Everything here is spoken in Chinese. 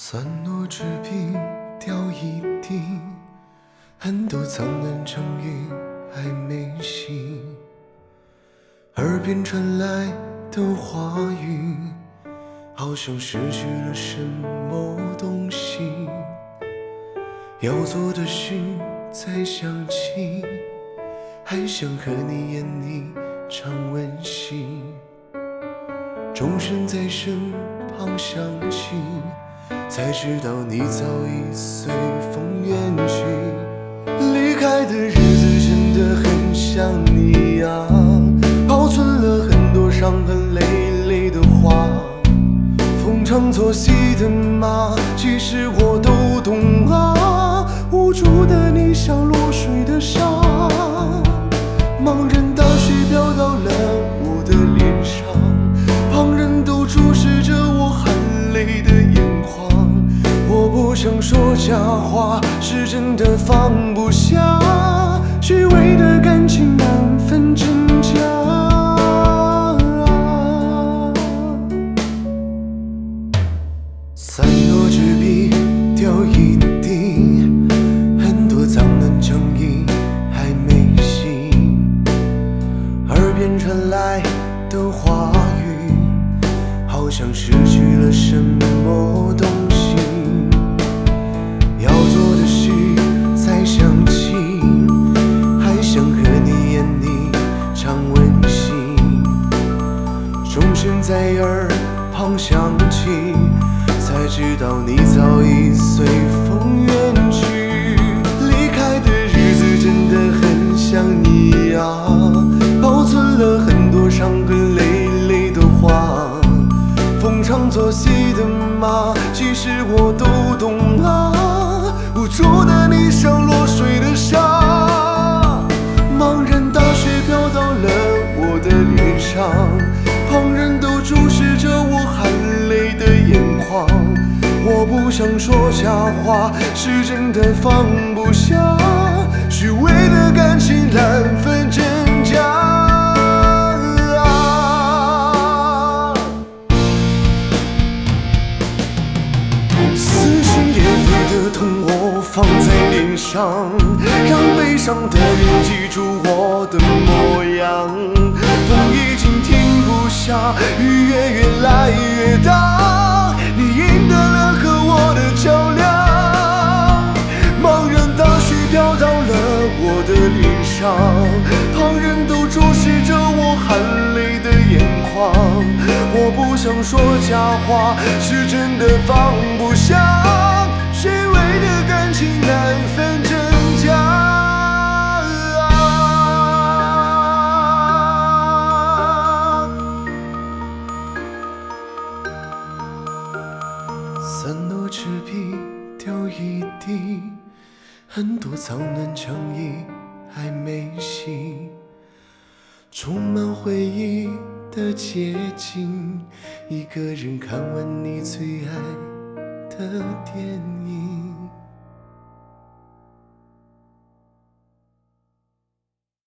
散落纸笔掉一地，很多苍兰成雨还没醒，耳边传来的话语，好像失去了什么东西。要做的事再想起，还想和你演一场温馨。钟声在身旁响起。才知道你早已随风远去，离开的日子真的很想你啊，保存了很多伤痕累累的话，逢场作戏的吗，其实我都假话，是真的放不下，虚伪的感情难分真假。散落纸笔掉一地，很多脏乱成意还没醒，耳边传来的话语，好像失去了什么东在耳旁响起，才知道你早已随风远去。离开的日子真的很想你啊，保存了很多伤痕累累的话。逢场作戏的马，其实我都懂啊。无助的你像落水的沙，茫然大雪飘到了我的脸上。想说假话，是真的放不下，虚伪的感情难分真假。撕心裂肺的痛我放在脸上，让悲伤的人记住我的模样。风已经停不。下雨越越来越大，上，旁人都注视着我含泪的眼眶。我不想说假话，是真的放不下，虚伪的感情难分真假。散落纸笔掉一地，很多苍乱成意还没醒，充满回忆的街景，一个人看完你最爱的电影。